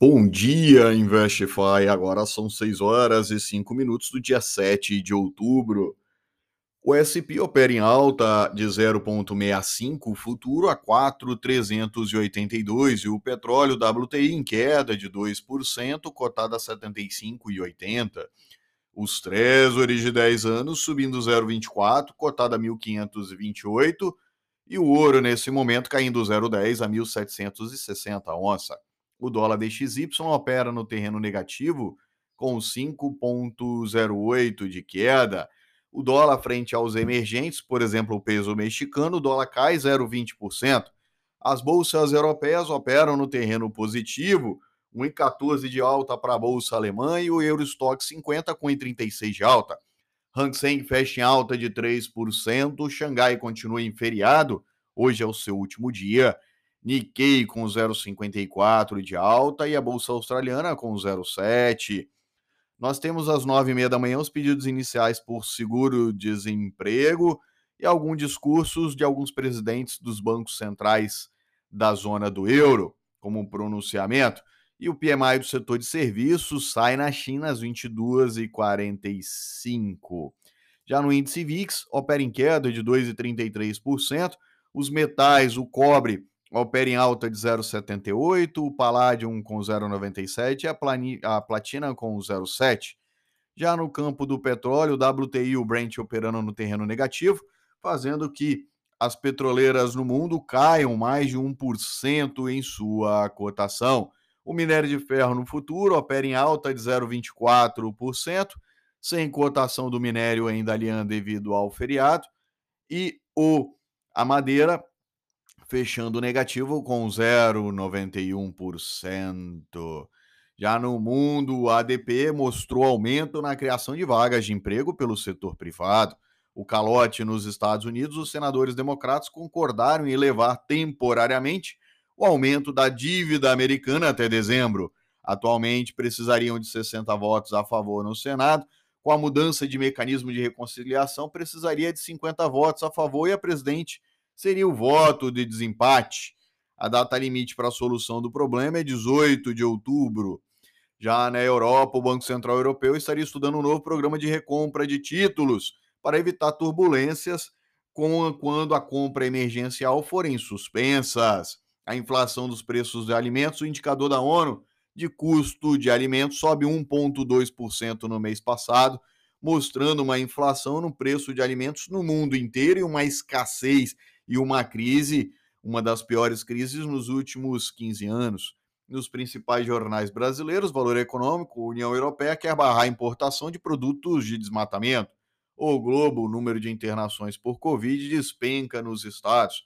Bom dia, Investify. Agora são 6 horas e 5 minutos do dia 7 de outubro. O SP opera em alta de 0,65 futuro a 4,382 e o petróleo WTI em queda de 2%, cotado a 75,80. Os Treasuries de 10 anos subindo 0,24, cotado a 1.528 e o ouro nesse momento caindo 0,10 a 1.760 a onça. O dólar DXY opera no terreno negativo com 5,08 de queda. O dólar frente aos emergentes, por exemplo, o peso mexicano, o dólar cai 0,20%. As bolsas europeias operam no terreno positivo, 1,14 de alta para a bolsa alemã e o Eurostock 50 com 1,36 de alta. Hang Seng fecha em alta de 3%, Xangai continua em feriado, hoje é o seu último dia. Nikkei com 0,54 de alta e a Bolsa Australiana com 0,7. Nós temos às nove e meia da manhã os pedidos iniciais por seguro-desemprego e alguns discursos de alguns presidentes dos bancos centrais da zona do euro, como um pronunciamento. E o PMI do setor de serviços sai na China às 22h45. Já no índice VIX, opera em queda de 2,33%. Os metais, o cobre opera em alta de 0,78, o Palladium com 0,97 e a, a Platina com 0,7. Já no campo do petróleo, o WTI e o Brent operando no terreno negativo, fazendo que as petroleiras no mundo caiam mais de 1% em sua cotação. O minério de ferro no futuro opera em alta de 0,24%, sem cotação do minério ainda aliando devido ao feriado, e o a madeira fechando negativo com 0,91%. Já no mundo, o ADP mostrou aumento na criação de vagas de emprego pelo setor privado. O calote nos Estados Unidos, os senadores democratas concordaram em elevar temporariamente o aumento da dívida americana até dezembro. Atualmente precisariam de 60 votos a favor no Senado. Com a mudança de mecanismo de reconciliação, precisaria de 50 votos a favor e a presidente seria o voto de desempate. A data limite para a solução do problema é 18 de outubro. Já na Europa, o Banco Central Europeu estaria estudando um novo programa de recompra de títulos para evitar turbulências com, quando a compra emergencial forem suspensas. A inflação dos preços de alimentos, o indicador da ONU de custo de alimentos sobe 1,2% no mês passado, mostrando uma inflação no preço de alimentos no mundo inteiro e uma escassez e uma crise, uma das piores crises nos últimos 15 anos. Nos principais jornais brasileiros, Valor Econômico, União Europeia quer barrar a importação de produtos de desmatamento. O Globo, o número de internações por Covid despenca nos estados.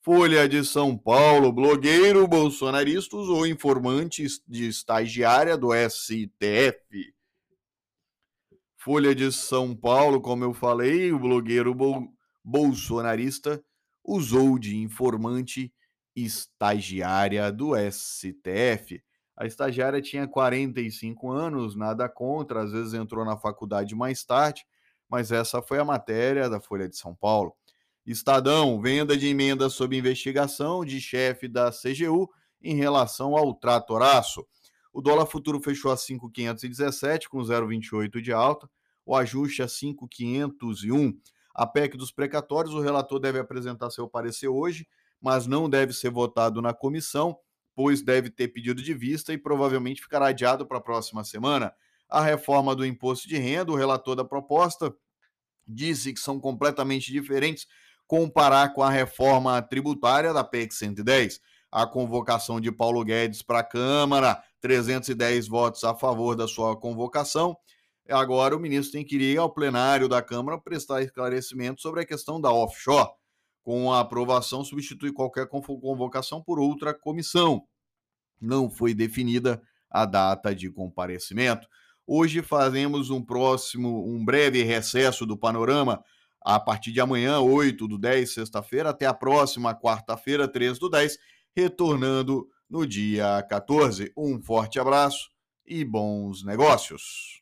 Folha de São Paulo, blogueiro bolsonarista usou informantes de estagiária do STF. Folha de São Paulo, como eu falei, o blogueiro bolsonarista usou de informante estagiária do STF. A estagiária tinha 45 anos, nada contra, às vezes entrou na faculdade mais tarde, mas essa foi a matéria da Folha de São Paulo. Estadão, venda de emenda sob investigação de chefe da CGU em relação ao tratoraço. O dólar futuro fechou a 5,517 com 0,28 de alta, o ajuste a 5,501 a PEC dos precatórios, o relator deve apresentar seu parecer hoje, mas não deve ser votado na comissão, pois deve ter pedido de vista e provavelmente ficará adiado para a próxima semana. A reforma do imposto de renda, o relator da proposta disse que são completamente diferentes comparar com a reforma tributária da PEC 110. A convocação de Paulo Guedes para a Câmara, 310 votos a favor da sua convocação Agora o ministro tem que ir ao plenário da Câmara prestar esclarecimento sobre a questão da offshore. Com a aprovação, substitui qualquer convocação por outra comissão. Não foi definida a data de comparecimento. Hoje fazemos um próximo, um breve recesso do panorama a partir de amanhã, 8 do 10, sexta-feira, até a próxima quarta-feira, 3 do 10, retornando no dia 14. Um forte abraço e bons negócios.